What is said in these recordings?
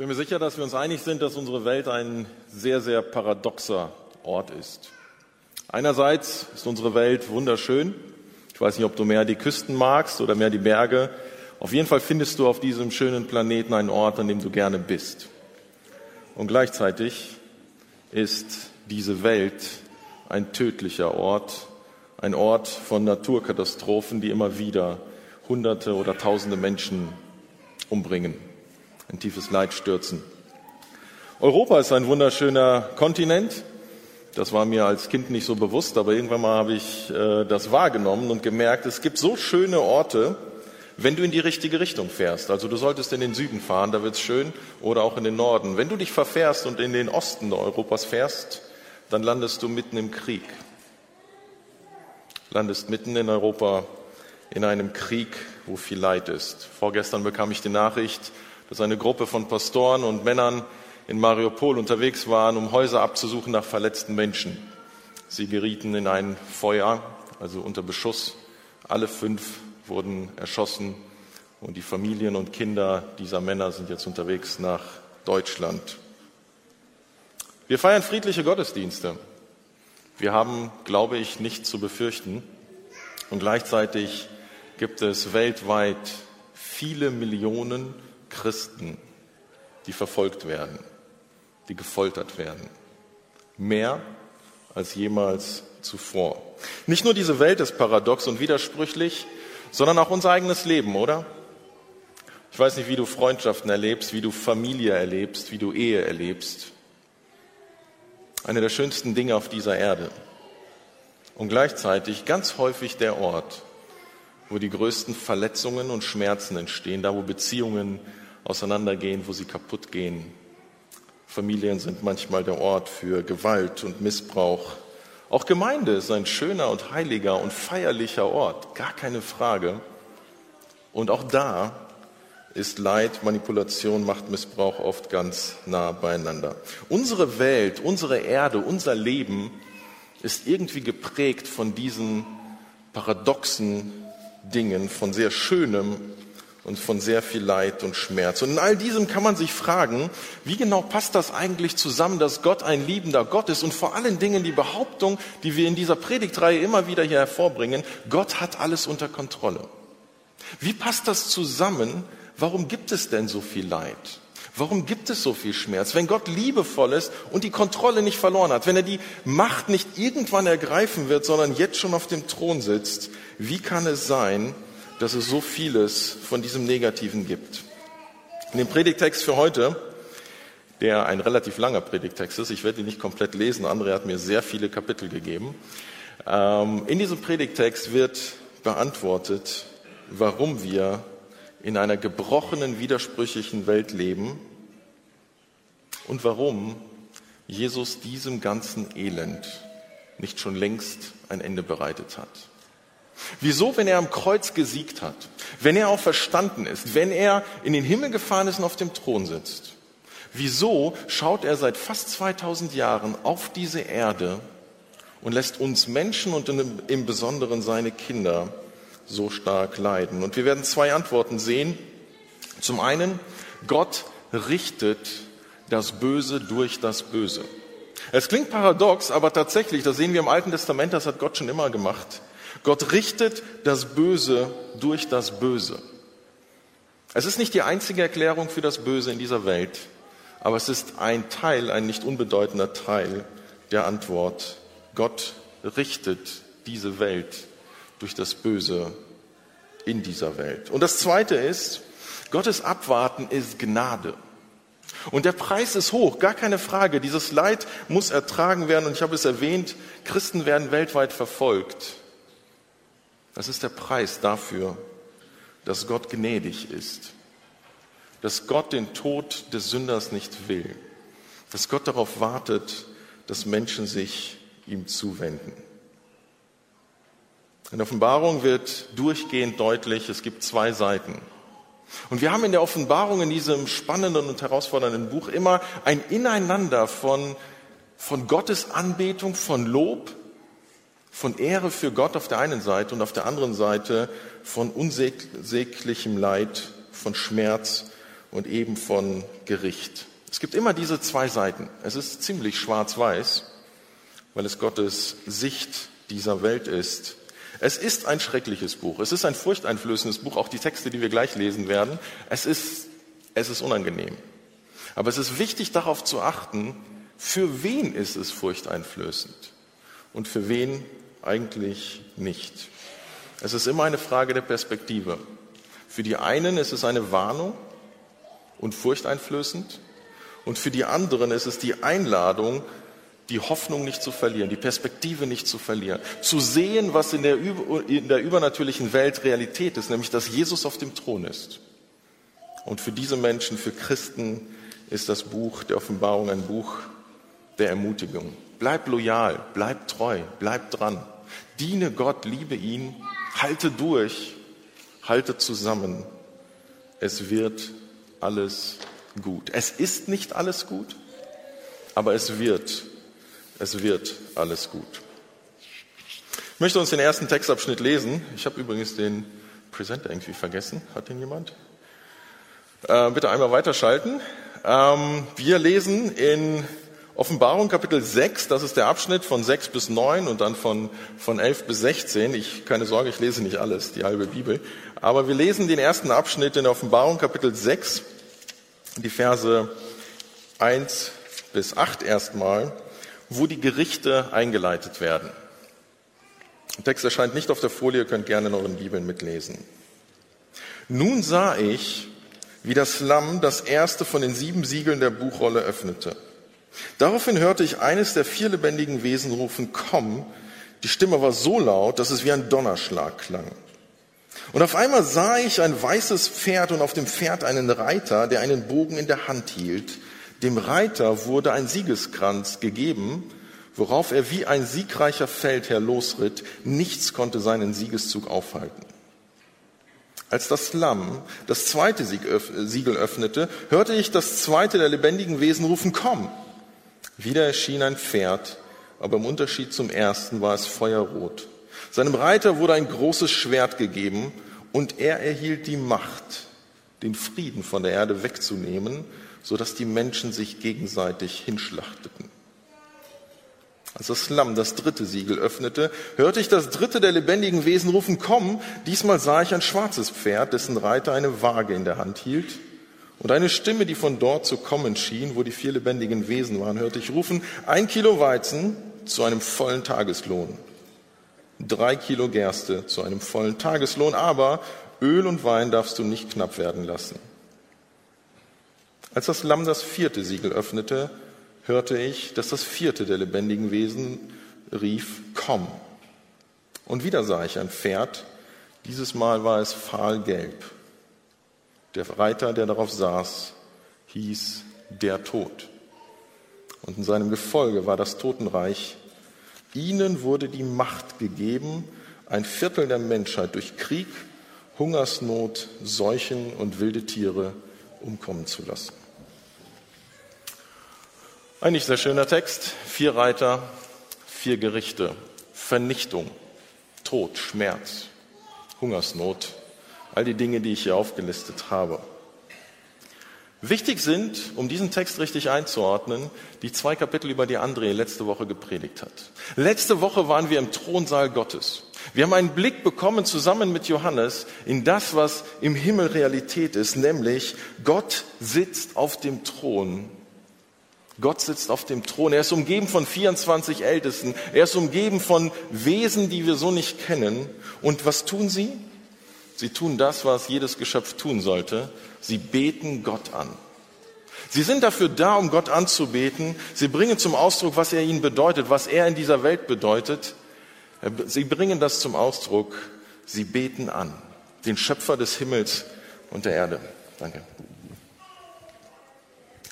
bin mir sicher, dass wir uns einig sind, dass unsere Welt ein sehr, sehr paradoxer Ort ist. Einerseits ist unsere Welt wunderschön. Ich weiß nicht, ob du mehr die Küsten magst oder mehr die Berge. Auf jeden Fall findest du auf diesem schönen Planeten einen Ort, an dem du gerne bist. Und gleichzeitig ist diese Welt ein tödlicher Ort, ein Ort von Naturkatastrophen, die immer wieder Hunderte oder Tausende Menschen umbringen ein tiefes Leid stürzen. Europa ist ein wunderschöner Kontinent. Das war mir als Kind nicht so bewusst, aber irgendwann mal habe ich äh, das wahrgenommen und gemerkt, es gibt so schöne Orte, wenn du in die richtige Richtung fährst. Also du solltest in den Süden fahren, da wird es schön, oder auch in den Norden. Wenn du dich verfährst und in den Osten Europas fährst, dann landest du mitten im Krieg. Landest mitten in Europa in einem Krieg, wo viel Leid ist. Vorgestern bekam ich die Nachricht, dass eine Gruppe von Pastoren und Männern in Mariupol unterwegs waren, um Häuser abzusuchen nach verletzten Menschen. Sie gerieten in ein Feuer, also unter Beschuss. Alle fünf wurden erschossen und die Familien und Kinder dieser Männer sind jetzt unterwegs nach Deutschland. Wir feiern friedliche Gottesdienste. Wir haben, glaube ich, nichts zu befürchten. Und gleichzeitig gibt es weltweit viele Millionen Christen, die verfolgt werden, die gefoltert werden. Mehr als jemals zuvor. Nicht nur diese Welt ist paradox und widersprüchlich, sondern auch unser eigenes Leben, oder? Ich weiß nicht, wie du Freundschaften erlebst, wie du Familie erlebst, wie du Ehe erlebst. Eine der schönsten Dinge auf dieser Erde. Und gleichzeitig ganz häufig der Ort, wo die größten Verletzungen und Schmerzen entstehen, da wo Beziehungen auseinandergehen, wo sie kaputt gehen. Familien sind manchmal der Ort für Gewalt und Missbrauch. Auch Gemeinde ist ein schöner und heiliger und feierlicher Ort, gar keine Frage. Und auch da ist Leid, Manipulation, Machtmissbrauch oft ganz nah beieinander. Unsere Welt, unsere Erde, unser Leben ist irgendwie geprägt von diesen paradoxen Dingen, von sehr Schönem und von sehr viel Leid und Schmerz. Und in all diesem kann man sich fragen, wie genau passt das eigentlich zusammen, dass Gott ein liebender Gott ist und vor allen Dingen die Behauptung, die wir in dieser Predigtreihe immer wieder hier hervorbringen, Gott hat alles unter Kontrolle. Wie passt das zusammen? Warum gibt es denn so viel Leid? Warum gibt es so viel Schmerz? Wenn Gott liebevoll ist und die Kontrolle nicht verloren hat, wenn er die Macht nicht irgendwann ergreifen wird, sondern jetzt schon auf dem Thron sitzt, wie kann es sein, dass es so vieles von diesem Negativen gibt. In dem Predigtext für heute, der ein relativ langer Predigtext ist, ich werde ihn nicht komplett lesen, André hat mir sehr viele Kapitel gegeben. Ähm, in diesem Predigtext wird beantwortet, warum wir in einer gebrochenen, widersprüchlichen Welt leben und warum Jesus diesem ganzen Elend nicht schon längst ein Ende bereitet hat. Wieso, wenn er am Kreuz gesiegt hat, wenn er auch verstanden ist, wenn er in den Himmel gefahren ist und auf dem Thron sitzt? Wieso schaut er seit fast 2000 Jahren auf diese Erde und lässt uns Menschen und im Besonderen seine Kinder so stark leiden? Und wir werden zwei Antworten sehen. Zum einen, Gott richtet das Böse durch das Böse. Es klingt paradox, aber tatsächlich, das sehen wir im Alten Testament, das hat Gott schon immer gemacht. Gott richtet das Böse durch das Böse. Es ist nicht die einzige Erklärung für das Böse in dieser Welt, aber es ist ein Teil, ein nicht unbedeutender Teil der Antwort. Gott richtet diese Welt durch das Böse in dieser Welt. Und das Zweite ist, Gottes Abwarten ist Gnade. Und der Preis ist hoch, gar keine Frage. Dieses Leid muss ertragen werden. Und ich habe es erwähnt, Christen werden weltweit verfolgt. Das ist der Preis dafür, dass Gott gnädig ist, dass Gott den Tod des Sünders nicht will, dass Gott darauf wartet, dass Menschen sich ihm zuwenden. In der Offenbarung wird durchgehend deutlich, es gibt zwei Seiten. Und wir haben in der Offenbarung, in diesem spannenden und herausfordernden Buch, immer ein Ineinander von, von Gottes Anbetung, von Lob von Ehre für Gott auf der einen Seite und auf der anderen Seite von unsäglichem Leid, von Schmerz und eben von Gericht. Es gibt immer diese zwei Seiten. Es ist ziemlich schwarz-weiß, weil es Gottes Sicht dieser Welt ist. Es ist ein schreckliches Buch. Es ist ein furchteinflößendes Buch, auch die Texte, die wir gleich lesen werden. Es ist, es ist unangenehm. Aber es ist wichtig darauf zu achten, für wen ist es furchteinflößend und für wen eigentlich nicht. Es ist immer eine Frage der Perspektive. Für die einen ist es eine Warnung und furchteinflößend und für die anderen ist es die Einladung, die Hoffnung nicht zu verlieren, die Perspektive nicht zu verlieren, zu sehen, was in der, in der übernatürlichen Welt Realität ist, nämlich dass Jesus auf dem Thron ist. Und für diese Menschen, für Christen, ist das Buch der Offenbarung ein Buch der Ermutigung. Bleib loyal, bleib treu, bleib dran. Diene Gott, liebe ihn, halte durch, halte zusammen. Es wird alles gut. Es ist nicht alles gut, aber es wird, es wird alles gut. Ich möchte uns den ersten Textabschnitt lesen. Ich habe übrigens den Presenter irgendwie vergessen. Hat den jemand? Äh, bitte einmal weiterschalten. Ähm, wir lesen in Offenbarung Kapitel 6, das ist der Abschnitt von 6 bis 9 und dann von, von 11 bis 16. Ich, keine Sorge, ich lese nicht alles, die halbe Bibel. Aber wir lesen den ersten Abschnitt in Offenbarung Kapitel 6, die Verse 1 bis 8 erstmal, wo die Gerichte eingeleitet werden. Der Text erscheint nicht auf der Folie, ihr könnt gerne in euren Bibeln mitlesen. Nun sah ich, wie das Lamm das erste von den sieben Siegeln der Buchrolle öffnete. Daraufhin hörte ich eines der vier lebendigen Wesen rufen, komm. Die Stimme war so laut, dass es wie ein Donnerschlag klang. Und auf einmal sah ich ein weißes Pferd und auf dem Pferd einen Reiter, der einen Bogen in der Hand hielt. Dem Reiter wurde ein Siegeskranz gegeben, worauf er wie ein siegreicher Feldherr losritt. Nichts konnte seinen Siegeszug aufhalten. Als das Lamm das zweite Siegel öffnete, hörte ich das zweite der lebendigen Wesen rufen, komm. Wieder erschien ein Pferd, aber im Unterschied zum ersten war es feuerrot. Seinem Reiter wurde ein großes Schwert gegeben und er erhielt die Macht, den Frieden von der Erde wegzunehmen, sodass die Menschen sich gegenseitig hinschlachteten. Als das Lamm das dritte Siegel öffnete, hörte ich das dritte der lebendigen Wesen rufen, komm, diesmal sah ich ein schwarzes Pferd, dessen Reiter eine Waage in der Hand hielt. Und eine Stimme, die von dort zu kommen schien, wo die vier lebendigen Wesen waren, hörte ich rufen, ein Kilo Weizen zu einem vollen Tageslohn, drei Kilo Gerste zu einem vollen Tageslohn, aber Öl und Wein darfst du nicht knapp werden lassen. Als das Lamm das vierte Siegel öffnete, hörte ich, dass das vierte der lebendigen Wesen rief, komm. Und wieder sah ich ein Pferd, dieses Mal war es fahlgelb. Der Reiter, der darauf saß, hieß der Tod. Und in seinem Gefolge war das Totenreich. Ihnen wurde die Macht gegeben, ein Viertel der Menschheit durch Krieg, Hungersnot, Seuchen und wilde Tiere umkommen zu lassen. Ein nicht sehr schöner Text. Vier Reiter, vier Gerichte, Vernichtung, Tod, Schmerz, Hungersnot, all die Dinge, die ich hier aufgelistet habe. Wichtig sind, um diesen Text richtig einzuordnen, die zwei Kapitel, über die André letzte Woche gepredigt hat. Letzte Woche waren wir im Thronsaal Gottes. Wir haben einen Blick bekommen zusammen mit Johannes in das, was im Himmel Realität ist, nämlich Gott sitzt auf dem Thron Gott sitzt auf dem Thron. Er ist umgeben von 24 Ältesten. Er ist umgeben von Wesen, die wir so nicht kennen. Und was tun sie? Sie tun das, was jedes Geschöpf tun sollte. Sie beten Gott an. Sie sind dafür da, um Gott anzubeten. Sie bringen zum Ausdruck, was er ihnen bedeutet, was er in dieser Welt bedeutet. Sie bringen das zum Ausdruck. Sie beten an. Den Schöpfer des Himmels und der Erde. Danke.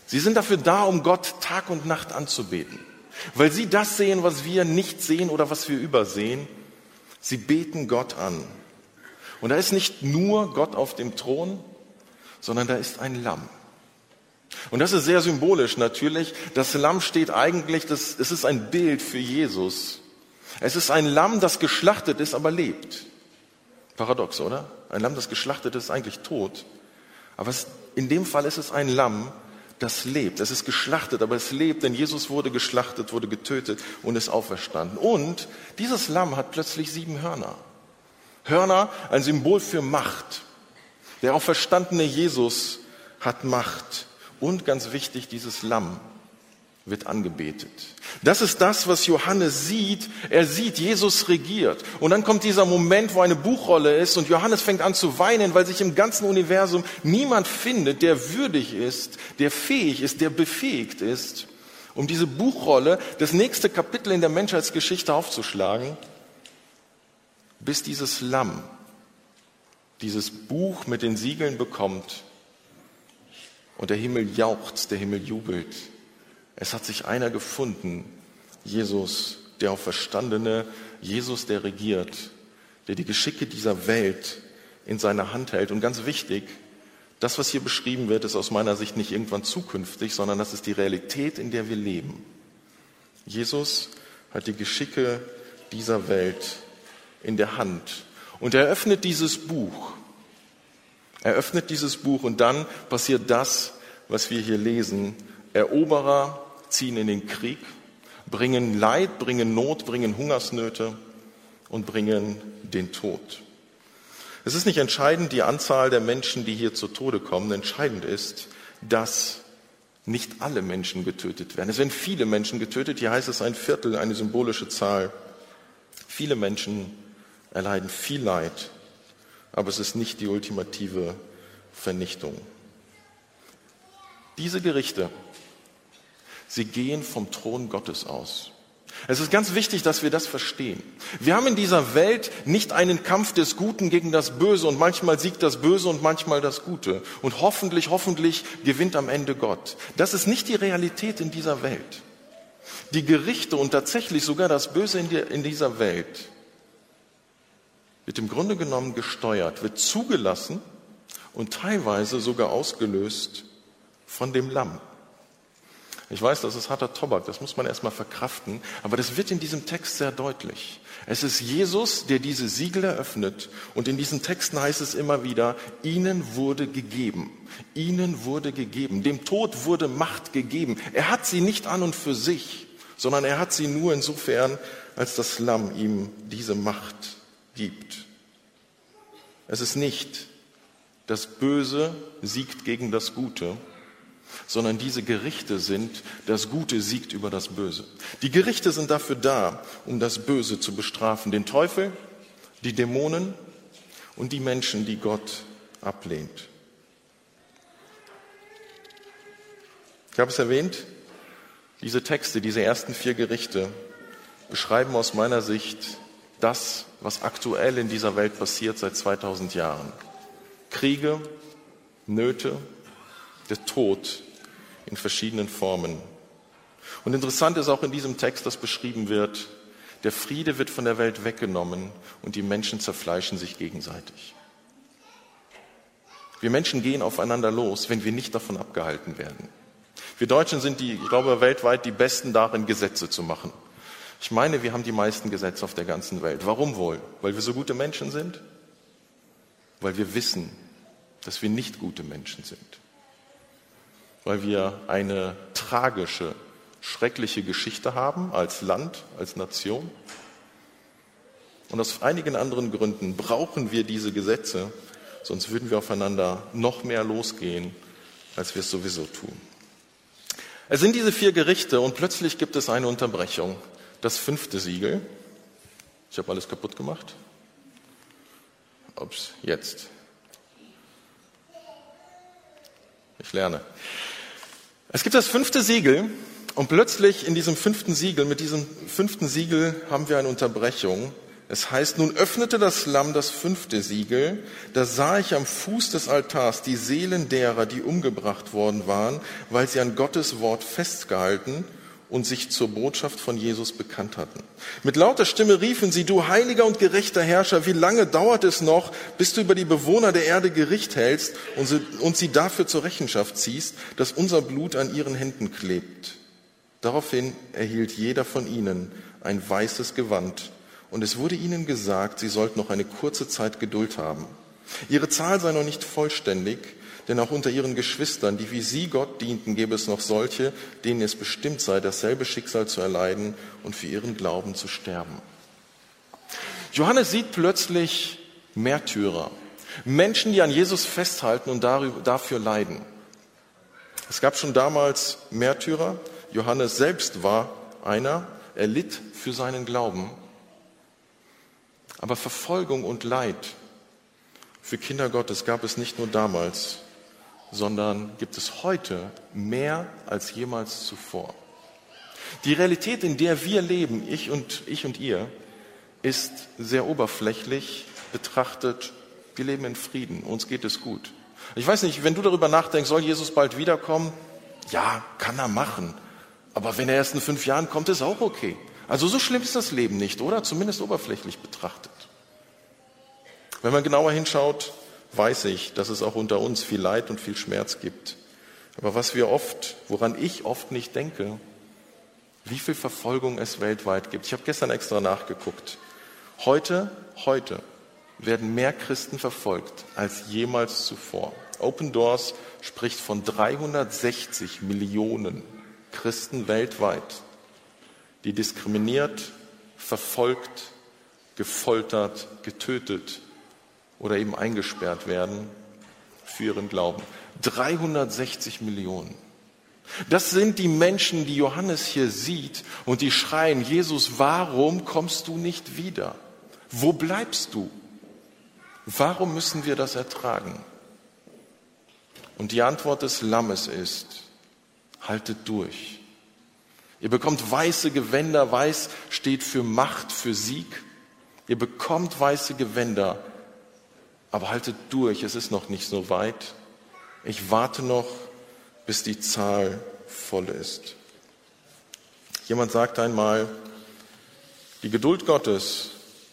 Sie sind dafür da, um Gott Tag und Nacht anzubeten, weil sie das sehen, was wir nicht sehen oder was wir übersehen. Sie beten Gott an. Und da ist nicht nur Gott auf dem Thron, sondern da ist ein Lamm. Und das ist sehr symbolisch natürlich. Das Lamm steht eigentlich, das, es ist ein Bild für Jesus. Es ist ein Lamm, das geschlachtet ist, aber lebt. Paradox, oder? Ein Lamm, das geschlachtet ist, eigentlich tot, Aber es, in dem Fall ist es ein Lamm, das lebt. Es ist geschlachtet, aber es lebt, denn Jesus wurde geschlachtet, wurde getötet und ist auferstanden. Und dieses Lamm hat plötzlich sieben Hörner. Hörner, ein Symbol für Macht. Der auferstandene Jesus hat Macht. Und ganz wichtig, dieses Lamm wird angebetet. Das ist das, was Johannes sieht. Er sieht, Jesus regiert. Und dann kommt dieser Moment, wo eine Buchrolle ist und Johannes fängt an zu weinen, weil sich im ganzen Universum niemand findet, der würdig ist, der fähig ist, der befähigt ist, um diese Buchrolle, das nächste Kapitel in der Menschheitsgeschichte aufzuschlagen, bis dieses Lamm dieses Buch mit den Siegeln bekommt und der Himmel jauchzt, der Himmel jubelt es hat sich einer gefunden, Jesus, der Auferstandene, Jesus, der regiert, der die Geschicke dieser Welt in seiner Hand hält. Und ganz wichtig, das, was hier beschrieben wird, ist aus meiner Sicht nicht irgendwann zukünftig, sondern das ist die Realität, in der wir leben. Jesus hat die Geschicke dieser Welt in der Hand. Und er öffnet dieses Buch. Er öffnet dieses Buch und dann passiert das, was wir hier lesen. Eroberer ziehen in den Krieg, bringen Leid, bringen Not, bringen Hungersnöte und bringen den Tod. Es ist nicht entscheidend die Anzahl der Menschen, die hier zu Tode kommen. Entscheidend ist, dass nicht alle Menschen getötet werden. Es werden viele Menschen getötet. Hier heißt es ein Viertel, eine symbolische Zahl. Viele Menschen erleiden viel Leid, aber es ist nicht die ultimative Vernichtung. Diese Gerichte Sie gehen vom Thron Gottes aus. Es ist ganz wichtig, dass wir das verstehen. Wir haben in dieser Welt nicht einen Kampf des Guten gegen das Böse und manchmal siegt das Böse und manchmal das Gute. Und hoffentlich, hoffentlich gewinnt am Ende Gott. Das ist nicht die Realität in dieser Welt. Die Gerichte und tatsächlich sogar das Böse in, dieser Welt wird im Grunde genommen gesteuert, wird zugelassen und teilweise sogar ausgelöst von dem Lamm. Ich weiß, das ist harter Tobak, das muss man erstmal verkraften, aber das wird in diesem Text sehr deutlich. Es ist Jesus, der diese Siegel eröffnet und in diesen Texten heißt es immer wieder, ihnen wurde gegeben, ihnen wurde gegeben, dem Tod wurde Macht gegeben. Er hat sie nicht an und für sich, sondern er hat sie nur insofern, als das Lamm ihm diese Macht gibt. Es ist nicht das Böse siegt gegen das Gute, sondern diese Gerichte sind, das Gute siegt über das Böse. Die Gerichte sind dafür da, um das Böse zu bestrafen, den Teufel, die Dämonen und die Menschen, die Gott ablehnt. Ich habe es erwähnt, diese Texte, diese ersten vier Gerichte beschreiben aus meiner Sicht das, was aktuell in dieser Welt passiert seit 2000 Jahren. Kriege, Nöte, der Tod in verschiedenen Formen. Und interessant ist auch in diesem Text, dass beschrieben wird, der Friede wird von der Welt weggenommen und die Menschen zerfleischen sich gegenseitig. Wir Menschen gehen aufeinander los, wenn wir nicht davon abgehalten werden. Wir Deutschen sind die, ich glaube, weltweit die Besten darin, Gesetze zu machen. Ich meine, wir haben die meisten Gesetze auf der ganzen Welt. Warum wohl? Weil wir so gute Menschen sind? Weil wir wissen, dass wir nicht gute Menschen sind weil wir eine tragische, schreckliche Geschichte haben als Land, als Nation. Und aus einigen anderen Gründen brauchen wir diese Gesetze, sonst würden wir aufeinander noch mehr losgehen, als wir es sowieso tun. Es sind diese vier Gerichte und plötzlich gibt es eine Unterbrechung. Das fünfte Siegel. Ich habe alles kaputt gemacht. Ups, jetzt. Ich lerne. Es gibt das fünfte Siegel und plötzlich in diesem fünften Siegel, mit diesem fünften Siegel haben wir eine Unterbrechung. Es heißt, nun öffnete das Lamm das fünfte Siegel, da sah ich am Fuß des Altars die Seelen derer, die umgebracht worden waren, weil sie an Gottes Wort festgehalten und sich zur Botschaft von Jesus bekannt hatten. Mit lauter Stimme riefen sie, du heiliger und gerechter Herrscher, wie lange dauert es noch, bis du über die Bewohner der Erde Gericht hältst und sie, und sie dafür zur Rechenschaft ziehst, dass unser Blut an ihren Händen klebt? Daraufhin erhielt jeder von ihnen ein weißes Gewand und es wurde ihnen gesagt, sie sollten noch eine kurze Zeit Geduld haben. Ihre Zahl sei noch nicht vollständig, denn auch unter ihren Geschwistern, die wie sie Gott dienten, gäbe es noch solche, denen es bestimmt sei, dasselbe Schicksal zu erleiden und für ihren Glauben zu sterben. Johannes sieht plötzlich Märtyrer, Menschen, die an Jesus festhalten und dafür leiden. Es gab schon damals Märtyrer. Johannes selbst war einer. Er litt für seinen Glauben. Aber Verfolgung und Leid für Kinder Gottes gab es nicht nur damals, sondern gibt es heute mehr als jemals zuvor. Die Realität, in der wir leben, ich und, ich und ihr, ist sehr oberflächlich betrachtet. Wir leben in Frieden, uns geht es gut. Ich weiß nicht, wenn du darüber nachdenkst, soll Jesus bald wiederkommen? Ja, kann er machen. Aber wenn er erst in fünf Jahren kommt, ist auch okay. Also so schlimm ist das Leben nicht, oder? Zumindest oberflächlich betrachtet. Wenn man genauer hinschaut, weiß ich, dass es auch unter uns viel Leid und viel Schmerz gibt. Aber was wir oft, woran ich oft nicht denke, wie viel Verfolgung es weltweit gibt. Ich habe gestern extra nachgeguckt. Heute, heute werden mehr Christen verfolgt als jemals zuvor. Open Doors spricht von 360 Millionen Christen weltweit, die diskriminiert, verfolgt, gefoltert, getötet oder eben eingesperrt werden für ihren Glauben. 360 Millionen. Das sind die Menschen, die Johannes hier sieht und die schreien, Jesus, warum kommst du nicht wieder? Wo bleibst du? Warum müssen wir das ertragen? Und die Antwort des Lammes ist, haltet durch. Ihr bekommt weiße Gewänder, weiß steht für Macht, für Sieg. Ihr bekommt weiße Gewänder, aber haltet durch, es ist noch nicht so weit. Ich warte noch, bis die Zahl voll ist. Jemand sagte einmal, die Geduld Gottes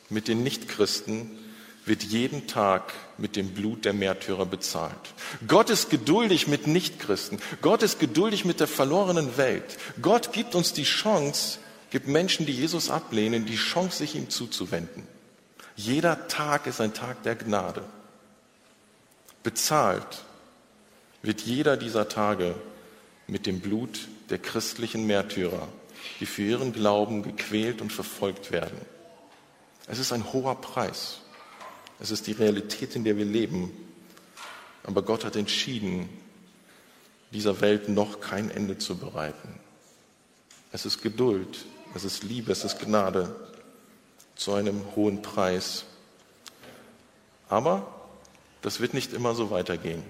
mit den Nichtchristen wird jeden Tag mit dem Blut der Märtyrer bezahlt. Gott ist geduldig mit Nichtchristen. Gott ist geduldig mit der verlorenen Welt. Gott gibt uns die Chance, gibt Menschen, die Jesus ablehnen, die Chance, sich ihm zuzuwenden. Jeder Tag ist ein Tag der Gnade. Bezahlt wird jeder dieser Tage mit dem Blut der christlichen Märtyrer, die für ihren Glauben gequält und verfolgt werden. Es ist ein hoher Preis. Es ist die Realität, in der wir leben. Aber Gott hat entschieden, dieser Welt noch kein Ende zu bereiten. Es ist Geduld, es ist Liebe, es ist Gnade zu einem hohen Preis. Aber das wird nicht immer so weitergehen.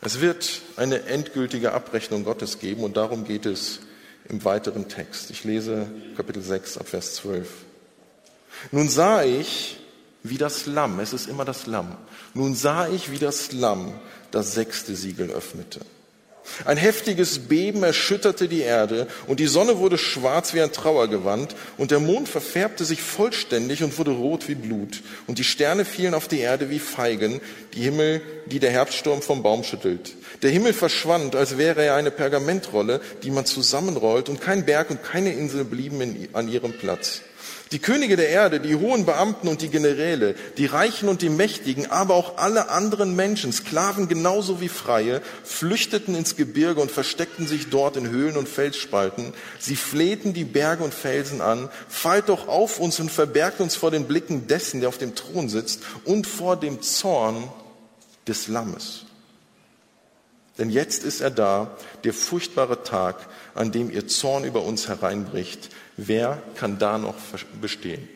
Es wird eine endgültige Abrechnung Gottes geben und darum geht es im weiteren Text. Ich lese Kapitel 6 ab Vers 12. Nun sah ich, wie das Lamm, es ist immer das Lamm, nun sah ich, wie das Lamm das sechste Siegel öffnete. Ein heftiges Beben erschütterte die Erde und die Sonne wurde schwarz wie ein Trauergewand und der Mond verfärbte sich vollständig und wurde rot wie Blut und die Sterne fielen auf die Erde wie Feigen, die Himmel, die der Herbststurm vom Baum schüttelt. Der Himmel verschwand, als wäre er eine Pergamentrolle, die man zusammenrollt und kein Berg und keine Insel blieben in, an ihrem Platz. Die Könige der Erde, die hohen Beamten und die Generäle, die Reichen und die Mächtigen, aber auch alle anderen Menschen, Sklaven genauso wie Freie, flüchteten ins Gebirge und versteckten sich dort in Höhlen und Felsspalten. Sie flehten die Berge und Felsen an, fallt doch auf uns und verbergt uns vor den Blicken dessen, der auf dem Thron sitzt und vor dem Zorn des Lammes. Denn jetzt ist er da, der furchtbare Tag, an dem ihr Zorn über uns hereinbricht. Wer kann da noch bestehen?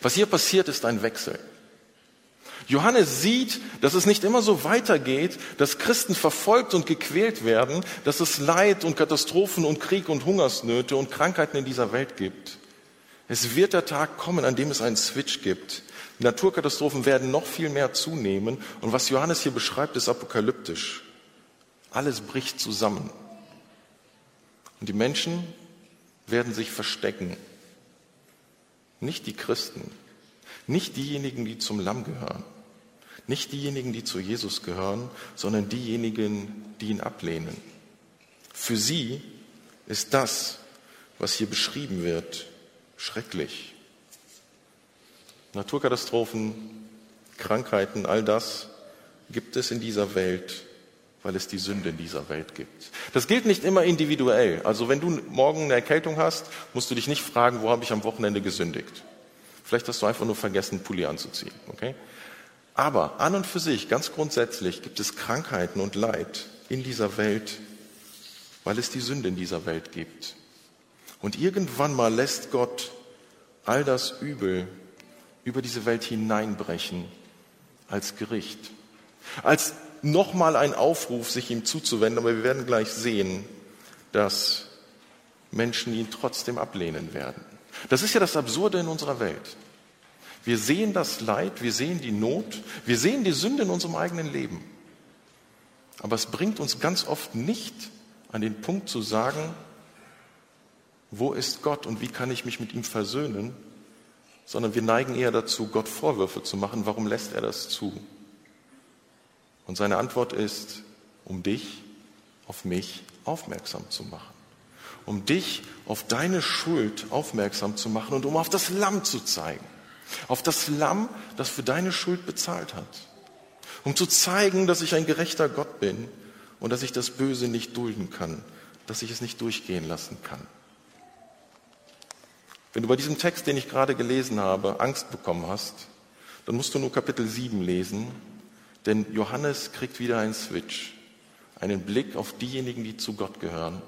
Was hier passiert, ist ein Wechsel. Johannes sieht, dass es nicht immer so weitergeht, dass Christen verfolgt und gequält werden, dass es Leid und Katastrophen und Krieg und Hungersnöte und Krankheiten in dieser Welt gibt. Es wird der Tag kommen, an dem es einen Switch gibt. Naturkatastrophen werden noch viel mehr zunehmen und was Johannes hier beschreibt, ist apokalyptisch. Alles bricht zusammen. Und die Menschen werden sich verstecken. Nicht die Christen, nicht diejenigen, die zum Lamm gehören, nicht diejenigen, die zu Jesus gehören, sondern diejenigen, die ihn ablehnen. Für sie ist das, was hier beschrieben wird, schrecklich. Naturkatastrophen, Krankheiten, all das gibt es in dieser Welt, weil es die Sünde in dieser Welt gibt. Das gilt nicht immer individuell. Also wenn du morgen eine Erkältung hast, musst du dich nicht fragen, wo habe ich am Wochenende gesündigt. Vielleicht hast du einfach nur vergessen, Pulli anzuziehen. Okay? Aber an und für sich, ganz grundsätzlich, gibt es Krankheiten und Leid in dieser Welt, weil es die Sünde in dieser Welt gibt. Und irgendwann mal lässt Gott all das Übel über diese Welt hineinbrechen als Gericht. Als nochmal ein Aufruf, sich ihm zuzuwenden, aber wir werden gleich sehen, dass Menschen ihn trotzdem ablehnen werden. Das ist ja das Absurde in unserer Welt. Wir sehen das Leid, wir sehen die Not, wir sehen die Sünde in unserem eigenen Leben. Aber es bringt uns ganz oft nicht an den Punkt zu sagen, wo ist Gott und wie kann ich mich mit ihm versöhnen, sondern wir neigen eher dazu, Gott Vorwürfe zu machen, warum lässt er das zu? Und seine Antwort ist, um dich auf mich aufmerksam zu machen, um dich auf deine Schuld aufmerksam zu machen und um auf das Lamm zu zeigen, auf das Lamm, das für deine Schuld bezahlt hat, um zu zeigen, dass ich ein gerechter Gott bin und dass ich das Böse nicht dulden kann, dass ich es nicht durchgehen lassen kann. Wenn du bei diesem Text, den ich gerade gelesen habe, Angst bekommen hast, dann musst du nur Kapitel 7 lesen, denn Johannes kriegt wieder einen Switch, einen Blick auf diejenigen, die zu Gott gehören.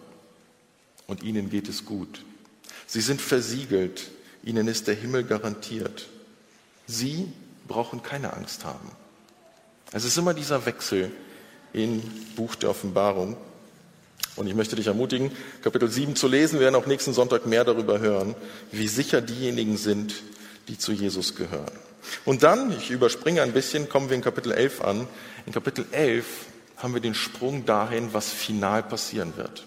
Und ihnen geht es gut. Sie sind versiegelt, ihnen ist der Himmel garantiert. Sie brauchen keine Angst haben. Es ist immer dieser Wechsel im Buch der Offenbarung. Und ich möchte dich ermutigen, Kapitel 7 zu lesen. Wir werden auch nächsten Sonntag mehr darüber hören, wie sicher diejenigen sind, die zu Jesus gehören. Und dann, ich überspringe ein bisschen, kommen wir in Kapitel 11 an. In Kapitel 11 haben wir den Sprung dahin, was final passieren wird.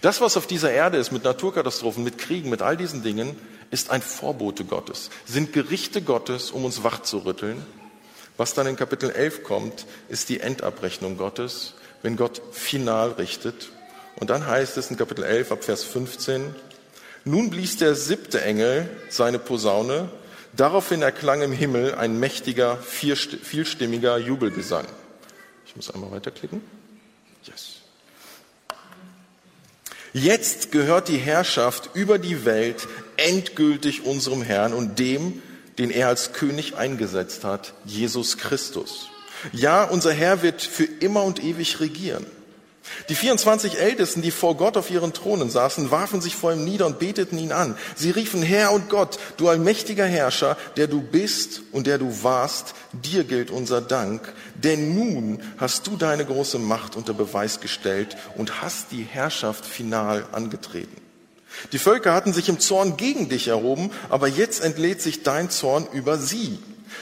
Das, was auf dieser Erde ist, mit Naturkatastrophen, mit Kriegen, mit all diesen Dingen, ist ein Vorbote Gottes, sind Gerichte Gottes, um uns wachzurütteln. Was dann in Kapitel 11 kommt, ist die Endabrechnung Gottes, wenn Gott final richtet und dann heißt es in Kapitel 11 ab Vers 15, nun blies der siebte Engel seine Posaune, daraufhin erklang im Himmel ein mächtiger, vielstimmiger Jubelgesang. Ich muss einmal weiterklicken. Yes. Jetzt gehört die Herrschaft über die Welt endgültig unserem Herrn und dem, den er als König eingesetzt hat, Jesus Christus. Ja, unser Herr wird für immer und ewig regieren. Die 24 Ältesten, die vor Gott auf ihren Thronen saßen, warfen sich vor ihm nieder und beteten ihn an. Sie riefen, Herr und Gott, du allmächtiger Herrscher, der du bist und der du warst, dir gilt unser Dank, denn nun hast du deine große Macht unter Beweis gestellt und hast die Herrschaft final angetreten. Die Völker hatten sich im Zorn gegen dich erhoben, aber jetzt entlädt sich dein Zorn über sie.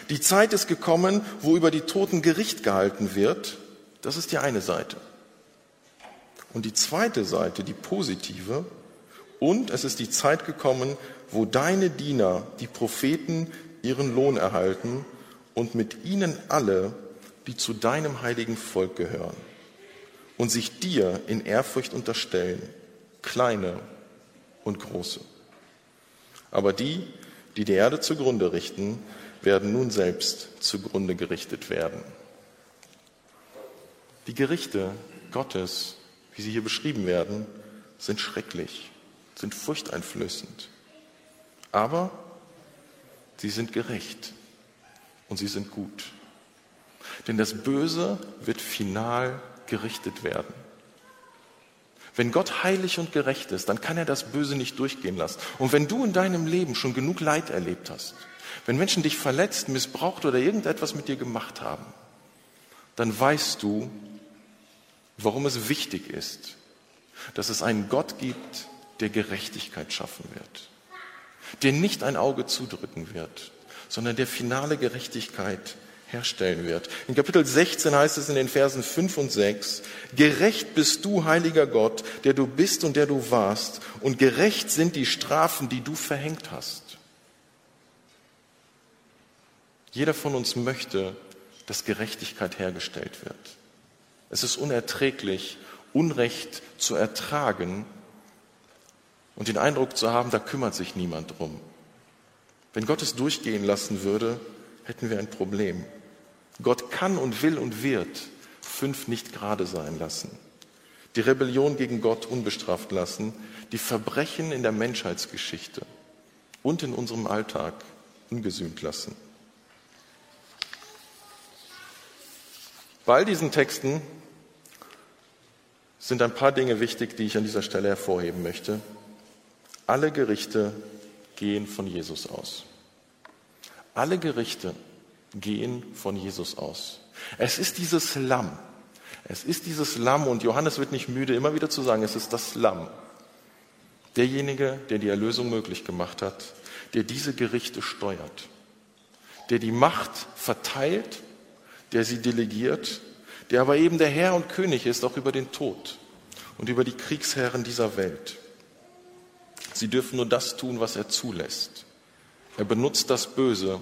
Die Zeit ist gekommen, wo über die Toten Gericht gehalten wird. Das ist die eine Seite. Und die zweite Seite, die positive, und es ist die Zeit gekommen, wo deine Diener, die Propheten, ihren Lohn erhalten und mit ihnen alle, die zu deinem heiligen Volk gehören und sich dir in Ehrfurcht unterstellen, kleine und große. Aber die, die die Erde zugrunde richten, werden nun selbst zugrunde gerichtet werden. Die Gerichte Gottes wie sie hier beschrieben werden, sind schrecklich, sind furchteinflößend. Aber sie sind gerecht und sie sind gut. Denn das Böse wird final gerichtet werden. Wenn Gott heilig und gerecht ist, dann kann er das Böse nicht durchgehen lassen. Und wenn du in deinem Leben schon genug Leid erlebt hast, wenn Menschen dich verletzt, missbraucht oder irgendetwas mit dir gemacht haben, dann weißt du, warum es wichtig ist, dass es einen Gott gibt, der Gerechtigkeit schaffen wird, der nicht ein Auge zudrücken wird, sondern der finale Gerechtigkeit herstellen wird. In Kapitel 16 heißt es in den Versen 5 und 6, Gerecht bist du, heiliger Gott, der du bist und der du warst, und gerecht sind die Strafen, die du verhängt hast. Jeder von uns möchte, dass Gerechtigkeit hergestellt wird. Es ist unerträglich, Unrecht zu ertragen und den Eindruck zu haben, da kümmert sich niemand drum. Wenn Gott es durchgehen lassen würde, hätten wir ein Problem. Gott kann und will und wird fünf nicht gerade sein lassen, die Rebellion gegen Gott unbestraft lassen, die Verbrechen in der Menschheitsgeschichte und in unserem Alltag ungesühnt lassen. Bei all diesen Texten sind ein paar Dinge wichtig, die ich an dieser Stelle hervorheben möchte. Alle Gerichte gehen von Jesus aus. Alle Gerichte gehen von Jesus aus. Es ist dieses Lamm. Es ist dieses Lamm und Johannes wird nicht müde, immer wieder zu sagen, es ist das Lamm. Derjenige, der die Erlösung möglich gemacht hat, der diese Gerichte steuert, der die Macht verteilt, der sie delegiert, der aber eben der Herr und König ist, auch über den Tod und über die Kriegsherren dieser Welt. Sie dürfen nur das tun, was er zulässt. Er benutzt das Böse,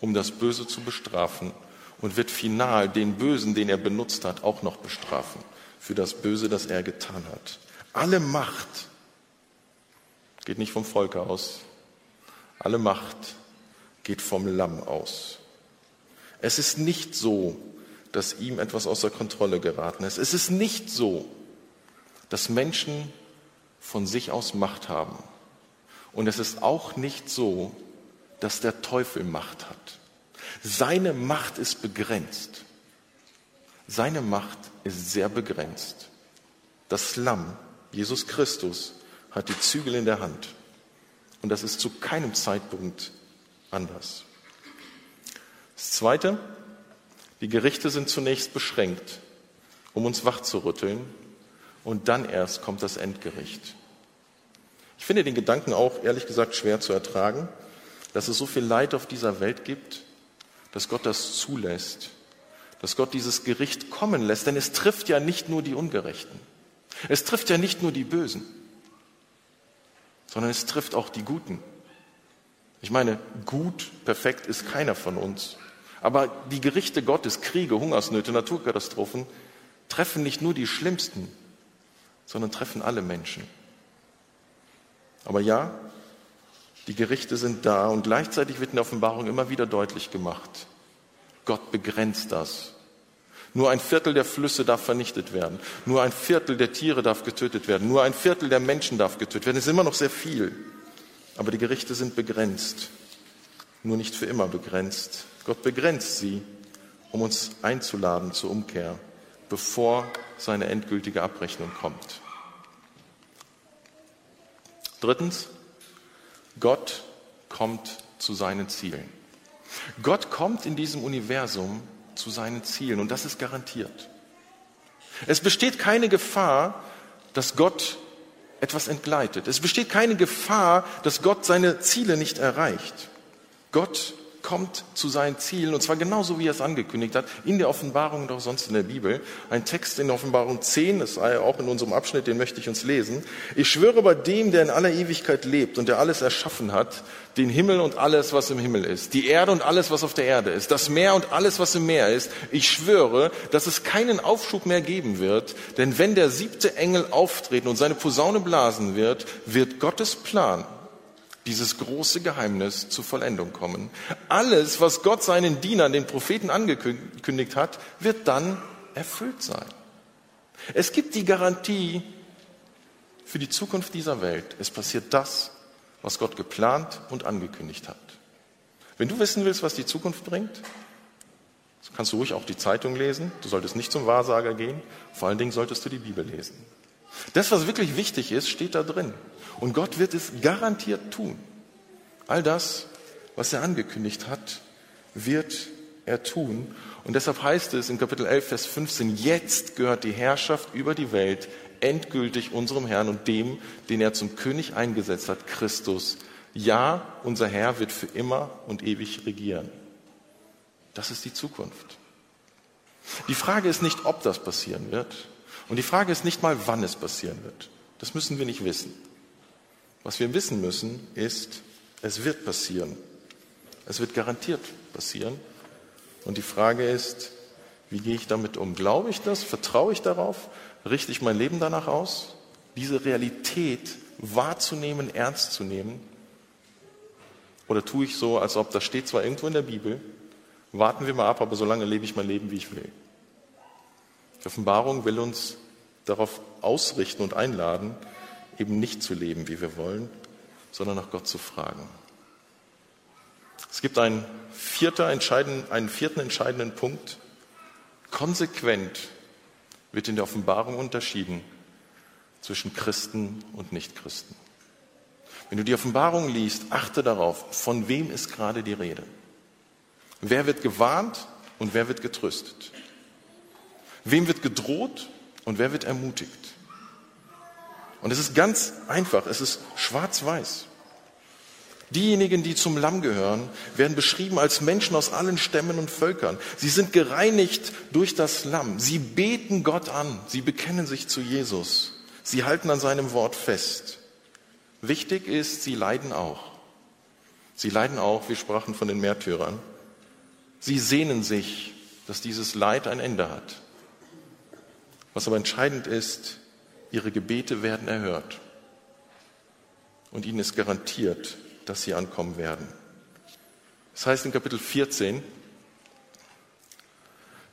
um das Böse zu bestrafen und wird final den Bösen, den er benutzt hat, auch noch bestrafen für das Böse, das er getan hat. Alle Macht geht nicht vom Volk aus. Alle Macht geht vom Lamm aus. Es ist nicht so, dass ihm etwas außer Kontrolle geraten ist. Es ist nicht so, dass Menschen von sich aus Macht haben. Und es ist auch nicht so, dass der Teufel Macht hat. Seine Macht ist begrenzt. Seine Macht ist sehr begrenzt. Das Lamm, Jesus Christus, hat die Zügel in der Hand. Und das ist zu keinem Zeitpunkt anders. Das Zweite, die Gerichte sind zunächst beschränkt, um uns wachzurütteln, und dann erst kommt das Endgericht. Ich finde den Gedanken auch, ehrlich gesagt, schwer zu ertragen, dass es so viel Leid auf dieser Welt gibt, dass Gott das zulässt, dass Gott dieses Gericht kommen lässt, denn es trifft ja nicht nur die Ungerechten, es trifft ja nicht nur die Bösen, sondern es trifft auch die Guten. Ich meine, gut, perfekt ist keiner von uns. Aber die Gerichte Gottes, Kriege, Hungersnöte, Naturkatastrophen, treffen nicht nur die Schlimmsten, sondern treffen alle Menschen. Aber ja, die Gerichte sind da und gleichzeitig wird in der Offenbarung immer wieder deutlich gemacht, Gott begrenzt das. Nur ein Viertel der Flüsse darf vernichtet werden. Nur ein Viertel der Tiere darf getötet werden. Nur ein Viertel der Menschen darf getötet werden. Es ist immer noch sehr viel. Aber die Gerichte sind begrenzt. Nur nicht für immer begrenzt. Gott begrenzt sie, um uns einzuladen zur Umkehr, bevor seine endgültige Abrechnung kommt. Drittens, Gott kommt zu seinen Zielen. Gott kommt in diesem Universum zu seinen Zielen und das ist garantiert. Es besteht keine Gefahr, dass Gott etwas entgleitet. Es besteht keine Gefahr, dass Gott seine Ziele nicht erreicht. Gott kommt zu seinen Zielen und zwar genauso, wie er es angekündigt hat, in der Offenbarung und auch sonst in der Bibel. Ein Text in Offenbarung 10, das sei auch in unserem Abschnitt, den möchte ich uns lesen. Ich schwöre bei dem, der in aller Ewigkeit lebt und der alles erschaffen hat, den Himmel und alles, was im Himmel ist, die Erde und alles, was auf der Erde ist, das Meer und alles, was im Meer ist. Ich schwöre, dass es keinen Aufschub mehr geben wird, denn wenn der siebte Engel auftreten und seine Posaune blasen wird, wird Gottes Plan dieses große Geheimnis zur Vollendung kommen. Alles, was Gott seinen Dienern, den Propheten angekündigt hat, wird dann erfüllt sein. Es gibt die Garantie für die Zukunft dieser Welt. Es passiert das, was Gott geplant und angekündigt hat. Wenn du wissen willst, was die Zukunft bringt, kannst du ruhig auch die Zeitung lesen. Du solltest nicht zum Wahrsager gehen. Vor allen Dingen solltest du die Bibel lesen. Das, was wirklich wichtig ist, steht da drin. Und Gott wird es garantiert tun. All das, was er angekündigt hat, wird er tun. Und deshalb heißt es in Kapitel 11, Vers 15, jetzt gehört die Herrschaft über die Welt endgültig unserem Herrn und dem, den er zum König eingesetzt hat, Christus. Ja, unser Herr wird für immer und ewig regieren. Das ist die Zukunft. Die Frage ist nicht, ob das passieren wird. Und die Frage ist nicht mal, wann es passieren wird. Das müssen wir nicht wissen. Was wir wissen müssen, ist, es wird passieren. Es wird garantiert passieren. Und die Frage ist, wie gehe ich damit um? Glaube ich das? Vertraue ich darauf? Richte ich mein Leben danach aus? Diese Realität wahrzunehmen, ernst zu nehmen? Oder tue ich so, als ob das steht zwar irgendwo in der Bibel, Warten wir mal ab, aber solange lebe ich mein Leben, wie ich will. Die Offenbarung will uns darauf ausrichten und einladen, eben nicht zu leben, wie wir wollen, sondern nach Gott zu fragen. Es gibt einen, vierter einen vierten entscheidenden Punkt. Konsequent wird in der Offenbarung unterschieden zwischen Christen und Nichtchristen. Wenn du die Offenbarung liest, achte darauf, von wem ist gerade die Rede. Wer wird gewarnt und wer wird getröstet? Wem wird gedroht und wer wird ermutigt? Und es ist ganz einfach, es ist schwarz-weiß. Diejenigen, die zum Lamm gehören, werden beschrieben als Menschen aus allen Stämmen und Völkern. Sie sind gereinigt durch das Lamm. Sie beten Gott an. Sie bekennen sich zu Jesus. Sie halten an seinem Wort fest. Wichtig ist, sie leiden auch. Sie leiden auch, wir sprachen von den Märtyrern. Sie sehnen sich, dass dieses Leid ein Ende hat. Was aber entscheidend ist, ihre Gebete werden erhört. Und ihnen ist garantiert, dass sie ankommen werden. Das heißt in Kapitel 14,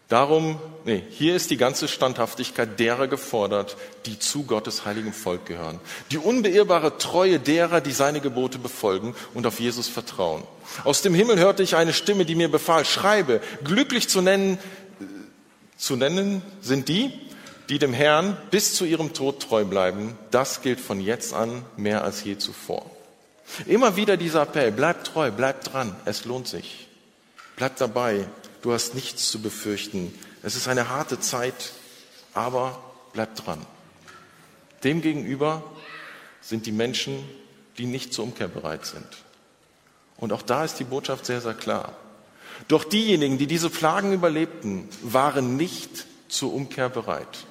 Darum, nee, hier ist die ganze Standhaftigkeit derer gefordert, die zu Gottes heiligem Volk gehören. Die unbeirrbare Treue derer, die seine Gebote befolgen und auf Jesus vertrauen. Aus dem Himmel hörte ich eine Stimme, die mir befahl, schreibe, glücklich zu nennen, zu nennen sind die, die dem Herrn bis zu ihrem Tod treu bleiben. Das gilt von jetzt an mehr als je zuvor. Immer wieder dieser Appell, bleibt treu, bleibt dran, es lohnt sich. Bleibt dabei, du hast nichts zu befürchten. Es ist eine harte Zeit, aber bleib dran. Demgegenüber sind die Menschen, die nicht zur Umkehr bereit sind. Und auch da ist die Botschaft sehr, sehr klar. Doch diejenigen, die diese Plagen überlebten, waren nicht zur Umkehr bereit.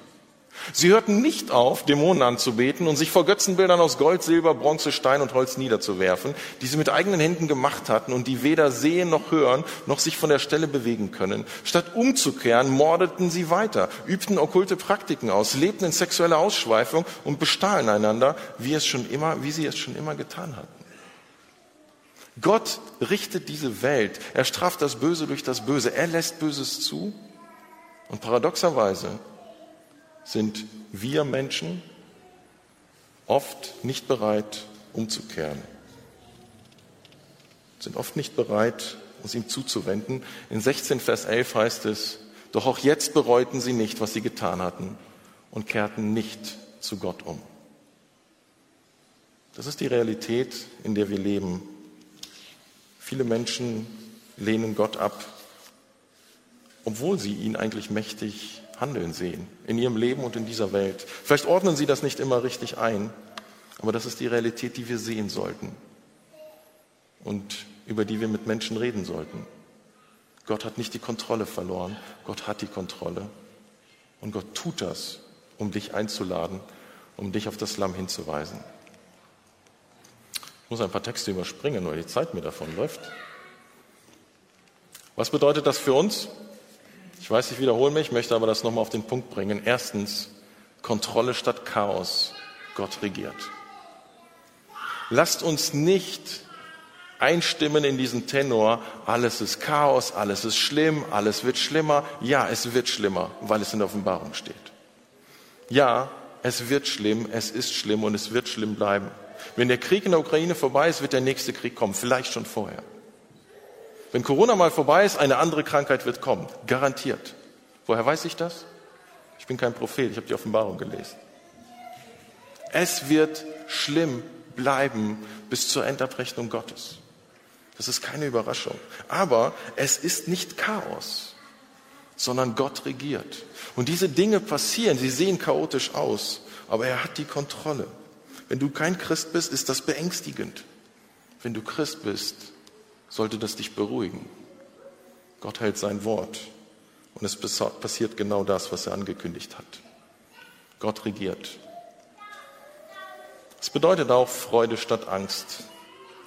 Sie hörten nicht auf, Dämonen anzubeten und sich vor Götzenbildern aus Gold, Silber, Bronze, Stein und Holz niederzuwerfen, die sie mit eigenen Händen gemacht hatten und die weder sehen noch hören, noch sich von der Stelle bewegen können. Statt umzukehren, mordeten sie weiter, übten okkulte Praktiken aus, lebten in sexueller Ausschweifung und bestahlen einander, wie, es schon immer, wie sie es schon immer getan hatten. Gott richtet diese Welt. Er straft das Böse durch das Böse. Er lässt Böses zu. Und paradoxerweise sind wir Menschen oft nicht bereit, umzukehren. Sind oft nicht bereit, uns ihm zuzuwenden. In 16 Vers 11 heißt es, doch auch jetzt bereuten sie nicht, was sie getan hatten und kehrten nicht zu Gott um. Das ist die Realität, in der wir leben. Viele Menschen lehnen Gott ab, obwohl sie ihn eigentlich mächtig Handeln sehen, in ihrem Leben und in dieser Welt. Vielleicht ordnen sie das nicht immer richtig ein, aber das ist die Realität, die wir sehen sollten und über die wir mit Menschen reden sollten. Gott hat nicht die Kontrolle verloren, Gott hat die Kontrolle. Und Gott tut das, um dich einzuladen, um dich auf das Lamm hinzuweisen. Ich muss ein paar Texte überspringen, weil die Zeit mir davon läuft. Was bedeutet das für uns? Ich weiß, ich wiederhole mich, möchte aber das nochmal auf den Punkt bringen. Erstens, Kontrolle statt Chaos. Gott regiert. Lasst uns nicht einstimmen in diesen Tenor, alles ist Chaos, alles ist schlimm, alles wird schlimmer. Ja, es wird schlimmer, weil es in der Offenbarung steht. Ja, es wird schlimm, es ist schlimm und es wird schlimm bleiben. Wenn der Krieg in der Ukraine vorbei ist, wird der nächste Krieg kommen, vielleicht schon vorher. Wenn Corona mal vorbei ist, eine andere Krankheit wird kommen. Garantiert. Woher weiß ich das? Ich bin kein Prophet, ich habe die Offenbarung gelesen. Es wird schlimm bleiben bis zur Endabrechnung Gottes. Das ist keine Überraschung. Aber es ist nicht Chaos, sondern Gott regiert. Und diese Dinge passieren, sie sehen chaotisch aus, aber er hat die Kontrolle. Wenn du kein Christ bist, ist das beängstigend. Wenn du Christ bist, sollte das dich beruhigen. Gott hält sein Wort und es passiert genau das, was er angekündigt hat. Gott regiert. Es bedeutet auch Freude statt Angst.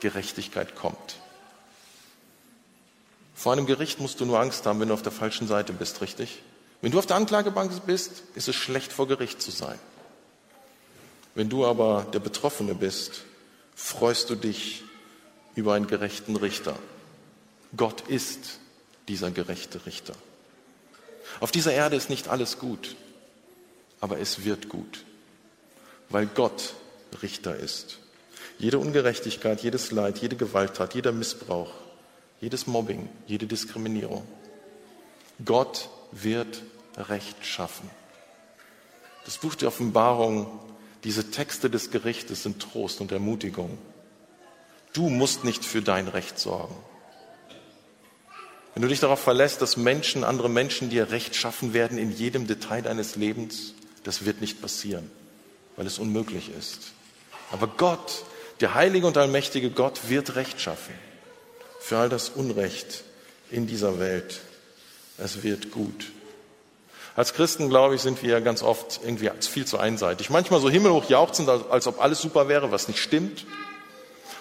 Gerechtigkeit kommt. Vor einem Gericht musst du nur Angst haben, wenn du auf der falschen Seite bist, richtig? Wenn du auf der Anklagebank bist, ist es schlecht, vor Gericht zu sein. Wenn du aber der Betroffene bist, freust du dich über einen gerechten Richter. Gott ist dieser gerechte Richter. Auf dieser Erde ist nicht alles gut, aber es wird gut, weil Gott Richter ist. Jede Ungerechtigkeit, jedes Leid, jede Gewalttat, jeder Missbrauch, jedes Mobbing, jede Diskriminierung. Gott wird Recht schaffen. Das Buch der Offenbarung, diese Texte des Gerichtes sind Trost und Ermutigung. Du musst nicht für dein Recht sorgen. Wenn du dich darauf verlässt, dass Menschen, andere Menschen dir Recht schaffen werden in jedem Detail deines Lebens, das wird nicht passieren, weil es unmöglich ist. Aber Gott, der heilige und allmächtige Gott, wird Recht schaffen für all das Unrecht in dieser Welt. Es wird gut. Als Christen, glaube ich, sind wir ganz oft irgendwie viel zu einseitig. Manchmal so himmelhoch jauchzend, als ob alles super wäre, was nicht stimmt.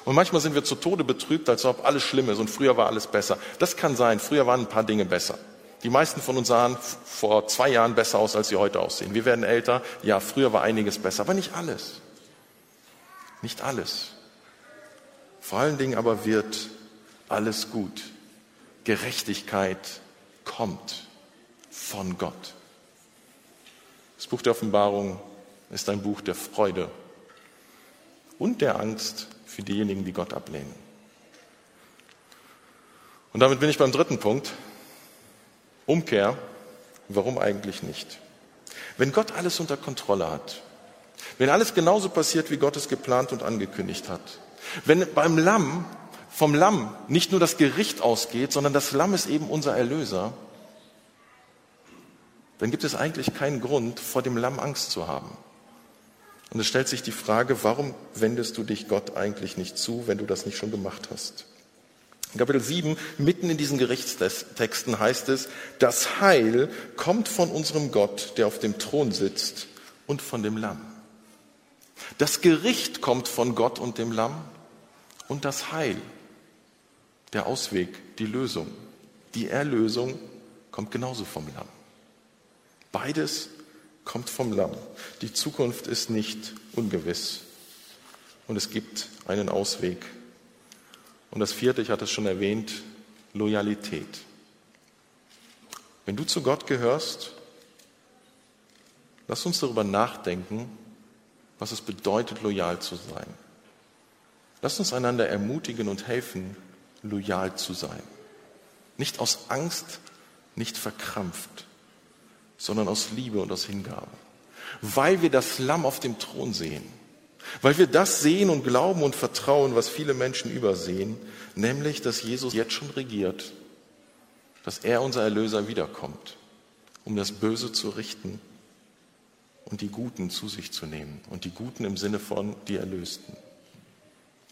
Und manchmal sind wir zu Tode betrübt, als ob alles schlimm ist und früher war alles besser. Das kann sein, früher waren ein paar Dinge besser. Die meisten von uns sahen vor zwei Jahren besser aus, als sie heute aussehen. Wir werden älter, ja, früher war einiges besser, aber nicht alles. Nicht alles. Vor allen Dingen aber wird alles gut. Gerechtigkeit kommt von Gott. Das Buch der Offenbarung ist ein Buch der Freude und der Angst für diejenigen, die Gott ablehnen. Und damit bin ich beim dritten Punkt. Umkehr. Warum eigentlich nicht? Wenn Gott alles unter Kontrolle hat, wenn alles genauso passiert, wie Gott es geplant und angekündigt hat, wenn beim Lamm, vom Lamm nicht nur das Gericht ausgeht, sondern das Lamm ist eben unser Erlöser, dann gibt es eigentlich keinen Grund, vor dem Lamm Angst zu haben. Und es stellt sich die Frage, warum wendest du dich Gott eigentlich nicht zu, wenn du das nicht schon gemacht hast? In Kapitel 7, mitten in diesen Gerichtstexten heißt es, das Heil kommt von unserem Gott, der auf dem Thron sitzt und von dem Lamm. Das Gericht kommt von Gott und dem Lamm und das Heil, der Ausweg, die Lösung, die Erlösung kommt genauso vom Lamm. Beides kommt vom Lamm. Die Zukunft ist nicht ungewiss. Und es gibt einen Ausweg. Und das vierte, ich hatte es schon erwähnt, Loyalität. Wenn du zu Gott gehörst, lass uns darüber nachdenken, was es bedeutet, loyal zu sein. Lass uns einander ermutigen und helfen, loyal zu sein. Nicht aus Angst, nicht verkrampft, sondern aus Liebe und aus Hingabe. Weil wir das Lamm auf dem Thron sehen. Weil wir das sehen und glauben und vertrauen, was viele Menschen übersehen, nämlich, dass Jesus jetzt schon regiert, dass er unser Erlöser wiederkommt, um das Böse zu richten und die Guten zu sich zu nehmen. Und die Guten im Sinne von die Erlösten.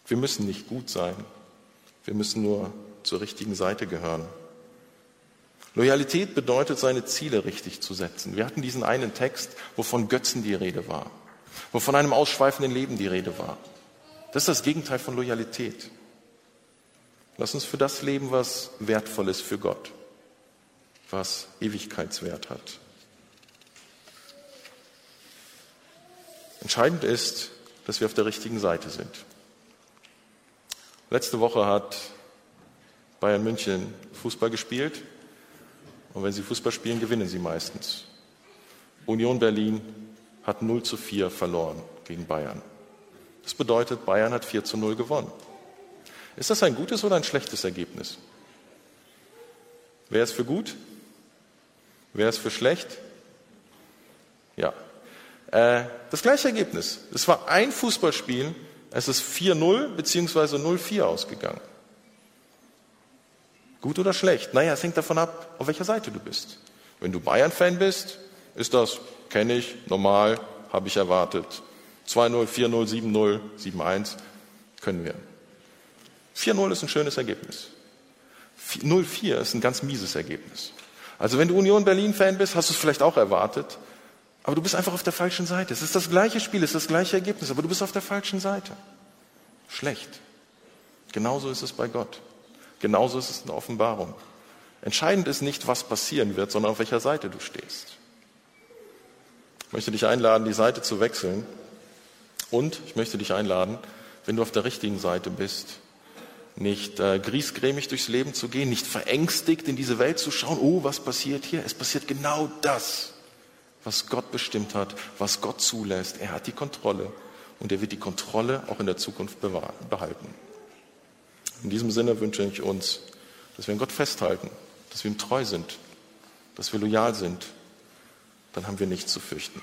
Wir müssen nicht gut sein, wir müssen nur zur richtigen Seite gehören. Loyalität bedeutet, seine Ziele richtig zu setzen. Wir hatten diesen einen Text, wo von Götzen die Rede war, wo von einem ausschweifenden Leben die Rede war. Das ist das Gegenteil von Loyalität. Lass uns für das leben, was wertvoll ist für Gott, was Ewigkeitswert hat. Entscheidend ist, dass wir auf der richtigen Seite sind. Letzte Woche hat Bayern München Fußball gespielt und wenn sie Fußball spielen, gewinnen sie meistens. Union Berlin hat 0 zu 4 verloren gegen Bayern. Das bedeutet, Bayern hat 4 zu 0 gewonnen. Ist das ein gutes oder ein schlechtes Ergebnis? Wer ist für gut? Wer ist für schlecht? Ja. Äh, das gleiche Ergebnis. Es war ein Fußballspiel, es ist 4-0 bzw. 0-4 ausgegangen. Gut oder schlecht? Naja, es hängt davon ab, auf welcher Seite du bist. Wenn du Bayern-Fan bist, ist das, kenne ich, normal, habe ich erwartet. 2-0, 4-0, 7-0, 7-1, können wir. 4-0 ist ein schönes Ergebnis. 0-4 ist ein ganz mieses Ergebnis. Also wenn du Union Berlin-Fan bist, hast du es vielleicht auch erwartet, aber du bist einfach auf der falschen Seite. Es ist das gleiche Spiel, es ist das gleiche Ergebnis, aber du bist auf der falschen Seite. Schlecht. Genauso ist es bei Gott. Genauso ist es in der Offenbarung. Entscheidend ist nicht, was passieren wird, sondern auf welcher Seite du stehst. Ich möchte dich einladen, die Seite zu wechseln. Und ich möchte dich einladen, wenn du auf der richtigen Seite bist, nicht äh, griesgrämig durchs Leben zu gehen, nicht verängstigt in diese Welt zu schauen, oh, was passiert hier? Es passiert genau das, was Gott bestimmt hat, was Gott zulässt. Er hat die Kontrolle und er wird die Kontrolle auch in der Zukunft behalten. In diesem Sinne wünsche ich uns, dass wir an Gott festhalten, dass wir ihm treu sind, dass wir loyal sind. Dann haben wir nichts zu fürchten.